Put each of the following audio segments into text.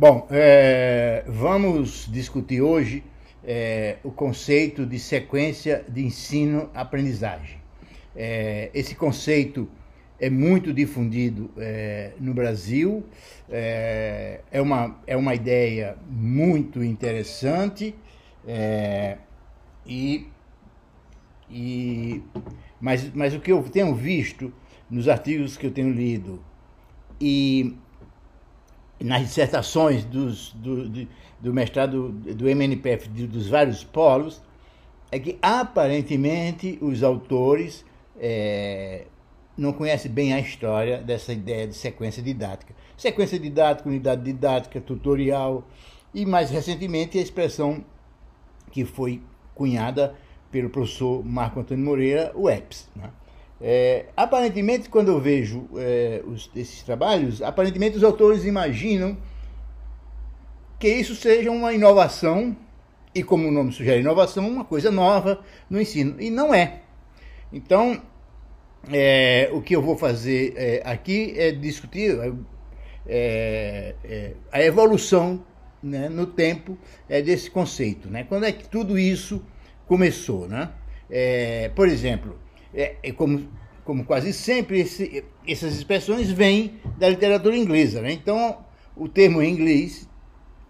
Bom, é, vamos discutir hoje é, o conceito de sequência de ensino-aprendizagem. É, esse conceito é muito difundido é, no Brasil, é, é, uma, é uma ideia muito interessante é, e, e mas, mas o que eu tenho visto nos artigos que eu tenho lido e nas dissertações dos, do, do, do mestrado do MNPF dos vários polos, é que aparentemente os autores é, não conhecem bem a história dessa ideia de sequência didática. Sequência didática, unidade didática, tutorial e mais recentemente a expressão que foi cunhada pelo professor Marco Antônio Moreira, o EPS. Né? É, aparentemente, quando eu vejo é, os, esses trabalhos, aparentemente os autores imaginam que isso seja uma inovação, e como o nome sugere inovação, uma coisa nova no ensino. E não é. Então, é, o que eu vou fazer é, aqui é discutir é, é, a evolução né, no tempo desse conceito. Né? Quando é que tudo isso começou? Né? por exemplo, é, é como, como quase sempre, esse, essas expressões vêm da literatura inglesa. Né? Então, o termo em inglês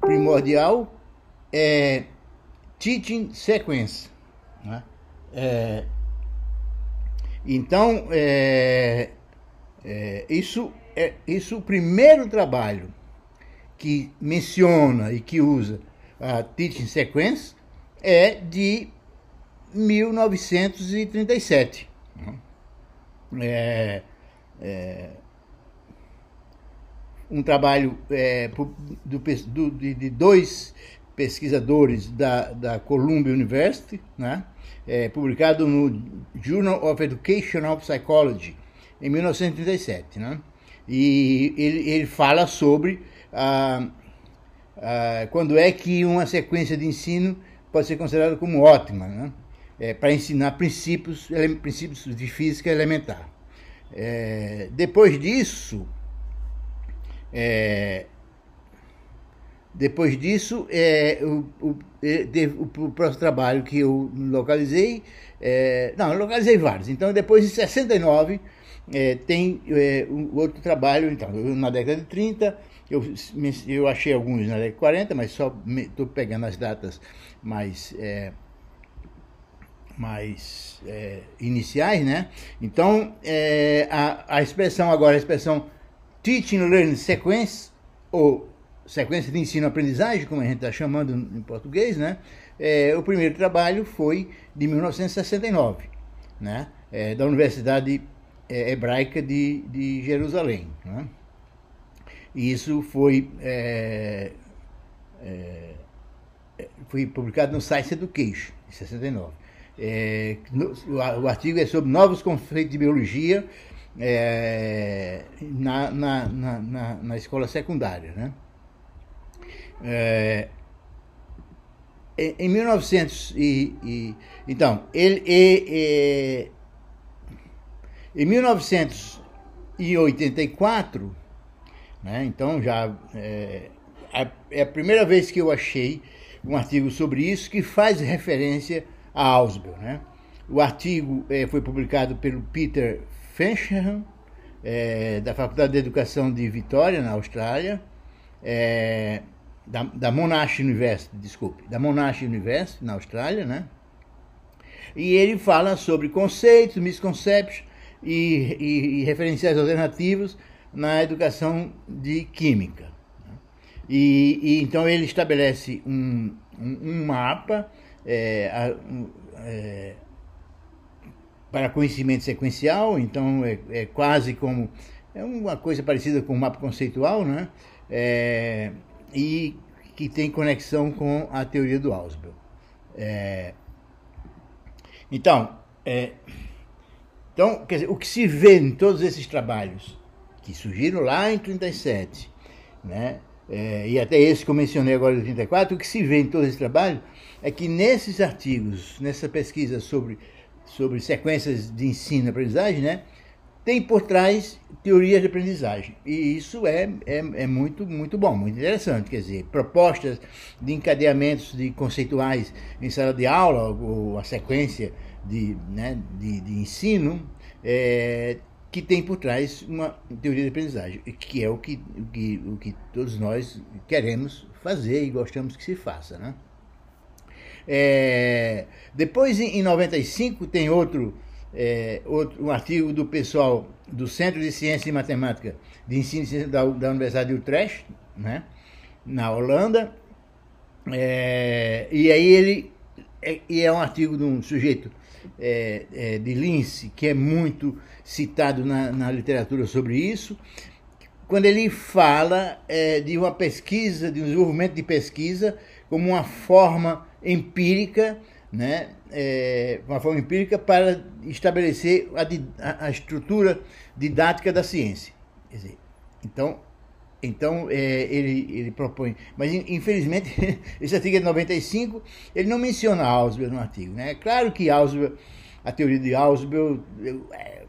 primordial é teaching sequence. Né? É, então, é, é, isso é isso o primeiro trabalho que menciona e que usa a teaching sequence é de 1937. É, é, um trabalho é, do, do, de, dois pesquisadores da, da Columbia University, né, é, publicado no Journal of Educational Psychology, em 1937. Né, e ele, ele fala sobre ah, ah, quando é que uma sequência de ensino pode ser considerada como ótima. Né? É, para ensinar princípios, princípios de física elementar. É, depois disso, é, depois disso, é, o, o, é, o, o, próximo trabalho que eu localizei, é, não, eu localizei vários. Então, depois de 69, é, tem um outro trabalho, então, na década de 30, eu, eu achei alguns na década de 40, mas só estou pegando as datas mais é, mais é, iniciais, né? Então, é, a, a expressão agora, a expressão Teaching Learning Sequence, ou sequência de ensino-aprendizagem, como a gente está chamando em português, né? É, o primeiro trabalho foi de 1969, né? É, da Universidade é, Hebraica de, de Jerusalém. Né? E isso foi, é, é, foi publicado no Science Education, em 69. É, no, o artigo é sobre novos conceitos de biologia é, na, na, na, na, escola secundária. Né? É, em 1900 e, e então ele e, e, em 1984 né, então já é, é a primeira vez que eu achei um artigo sobre isso que faz referência a Ausubel. Né? O artigo é, foi publicado pelo Peter Fensham, é, da Faculdade de Educação de Vitória, na Austrália, é, da, da, Monash University, desculpe, da Monash University, na Austrália, né? E ele fala sobre conceitos, misconceptions e, e, e referenciais alternativos na educação de química. Né? E, e, então ele estabelece um, um, um mapa é, é, para conhecimento sequencial, então é, é, quase como é uma coisa parecida com o mapa conceitual, né? É, e que tem conexão com a teoria do Ausubel. É, então, é, então quer dizer, o que se vê em todos esses trabalhos que surgiram lá em 37, né? É, e até esse que eu mencionei agora, de 34, o que se vê em todo esse trabalho é que nesses artigos, nessa pesquisa sobre, sobre sequências de ensino e aprendizagem, né, tem por trás teorias de aprendizagem. E isso é, é, é, muito, muito bom, muito interessante. Quer dizer, propostas de encadeamentos de conceituais em sala de aula, ou a sequência de, né, de, de ensino, é, que tem por trás uma teoria de aprendizagem, que é o que, o que, o que todos nós queremos fazer e gostamos que se faça. Né? É, depois, em 95, tem outro é, outro, um artigo do pessoal do Centro de Ciência e Matemática de Ensino da, da Universidade de Utrecht, né, na Holanda, é, e aí ele é, e é um artigo de um sujeito é, é, de Lince, que é muito citado na, na literatura sobre isso, quando ele fala é, de uma pesquisa, de um desenvolvimento de pesquisa como uma forma empírica né, é, uma forma empírica para estabelecer a, a, estrutura didática da ciência. Dizer, então, então é, ele, ele propõe. Mas, infelizmente, esse artigo é de 95, ele não menciona Ausubel no artigo. Né? É claro que Ausubel, a teoria de Ausubel, é,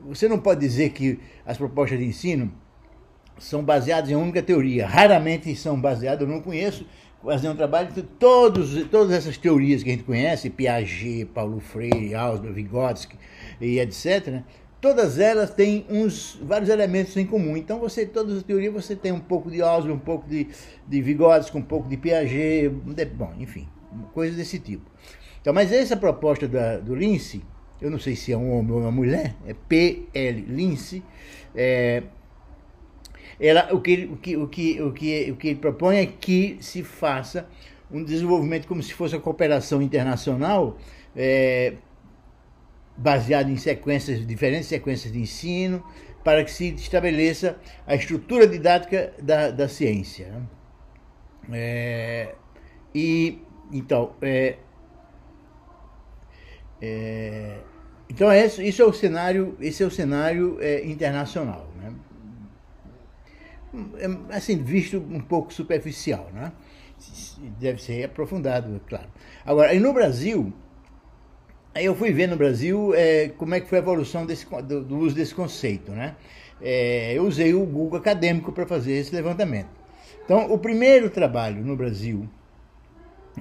você não pode dizer que as propostas de ensino são baseadas em uma única teoria. Raramente são baseadas, eu não conheço fazer um trabalho de todos, todas essas teorias que a gente conhece, Piaget, Paulo Freire, Ausubel, Vygotsky e etc., né? Todas elas têm uns vários elementos em comum. Então, você todas as teorias você tem um pouco de Ausubel, um pouco de, de Vygotsky, um pouco de Piaget, bom, enfim, coisas desse tipo. Então, mas essa proposta da, do Lince, eu não sei se é um homem ou uma mulher, é P.L. Lince, é, ela, o, que, o, que, o, que, o, que, o que ele propõe é que se faça um desenvolvimento como se fosse a cooperação internacional, é, baseado em sequências, diferentes sequências de ensino, para que se estabeleça a estrutura didática da, da ciência. Né? É, e então, é, é, então esse, isso é o cenário, esse é o cenário é, internacional. Né? É, assim, visto um pouco superficial, né? Deve ser aprofundado, claro. Agora, e no Brasil, eu fui ver no Brasil é, como é que foi a evolução desse, do, do uso desse conceito, né? É, eu usei o Google Acadêmico para fazer esse levantamento. Então, o primeiro trabalho no Brasil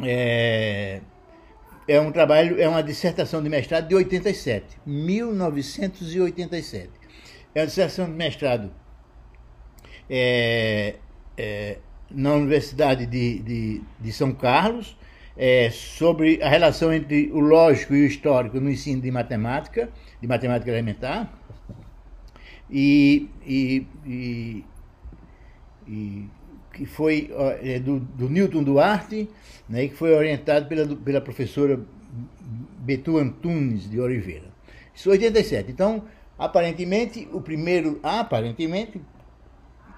é, é um trabalho, é uma dissertação de mestrado de 87, 1987. É uma dissertação de mestrado é, é, na Universidade de, de, de São Carlos é, sobre a relação entre o lógico e o histórico no ensino de matemática, de matemática elementar, e, e, e, e que foi é, do, do, Newton Duarte, né, que foi orientado pela, pela professora Betu Antunes de Oliveira. Isso 87. Então, aparentemente, o primeiro, aparentemente,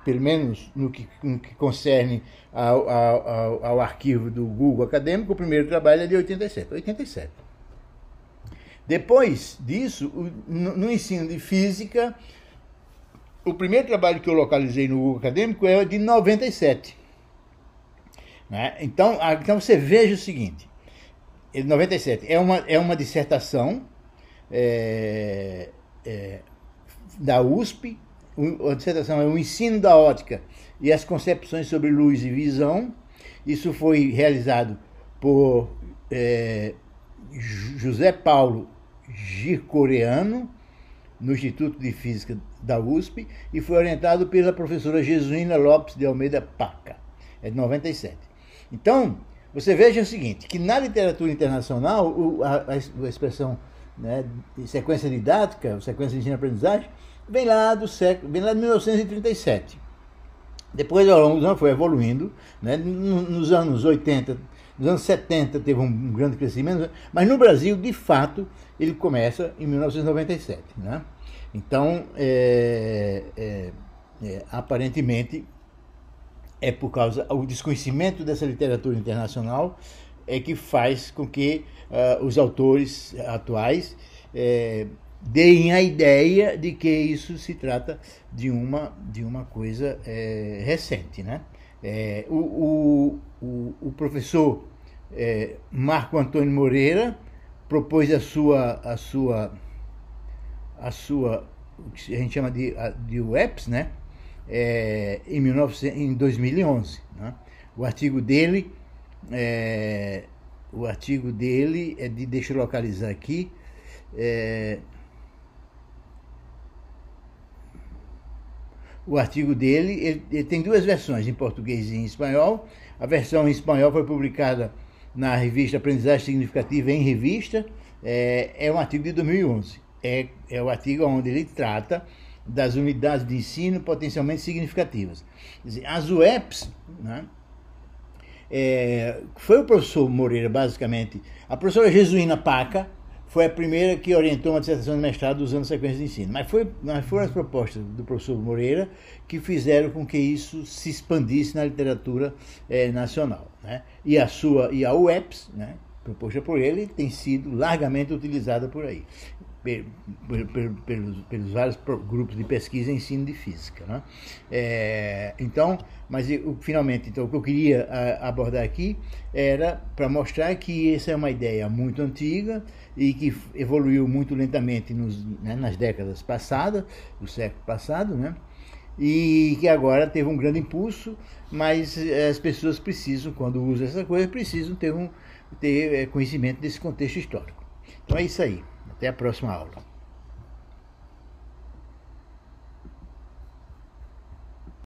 pelo menos no que, no que concerne ao, ao, ao, arquivo do Google Acadêmico, o primeiro trabalho é de 87. 87. Depois disso, no, no ensino de física, o primeiro trabalho que eu localizei no Google Acadêmico é de 97. Né? Então, então você veja o seguinte: 97 é uma, é uma dissertação é, é, da USP a dissertação é o ensino da ótica e as concepções sobre luz e visão. Isso foi realizado por é, José Paulo Gircoreano, no Instituto de Física da USP, e foi orientado pela professora Jesuína Lopes de Almeida Paca, é de 97. Então, você veja o seguinte, que na literatura internacional, a, a expressão né, sequência didática, sequência de ensino-aprendizagem, vem lá do século, vem lá de 1937. Depois, ao longo dos anos, foi evoluindo. Né? Nos anos 80, nos anos 70 teve um grande crescimento, mas no Brasil, de fato, ele começa em 1997. Né? Então, é, é, é, aparentemente, é por causa do desconhecimento dessa literatura internacional é que faz com que uh, os autores atuais é, deem a ideia de que isso se trata de uma, de uma coisa é, recente. Né? É, o, o, o, professor é, Marco Antônio Moreira propôs a sua, a sua, a sua o que a gente chama de, de UEPS, né? É, em, 19, em 2011. Né? O artigo dele, é, o artigo dele é de, deixa eu localizar aqui, é, o artigo dele, ele, ele, tem duas versões, em português e em espanhol. A versão em espanhol foi publicada na revista Aprendizagem Significativa em Revista, é, é um artigo de 2011. É, é o artigo onde ele trata das unidades de ensino potencialmente significativas. As UEPs, né, é, foi o professor Moreira, basicamente, a professora Jesuína Paca, foi a primeira que orientou uma dissertação de mestrado usando sequência de ensino. Mas, foi, mas foram as propostas do professor Moreira que fizeram com que isso se expandisse na literatura é, nacional. Né? E a sua e a UEPS, né, proposta por ele, tem sido largamente utilizada por aí pelos, vários grupos de pesquisa em ensino de física. Né? É, então, mas eu, finalmente, então, o que eu queria abordar aqui era para mostrar que essa é uma ideia muito antiga e que evoluiu muito lentamente nos, né, nas décadas passadas, do século passado, né? e que agora teve um grande impulso, mas as pessoas precisam, quando usam essa coisa, precisam ter, um, ter é, conhecimento desse contexto histórico. Então é isso aí. Até a próxima aula.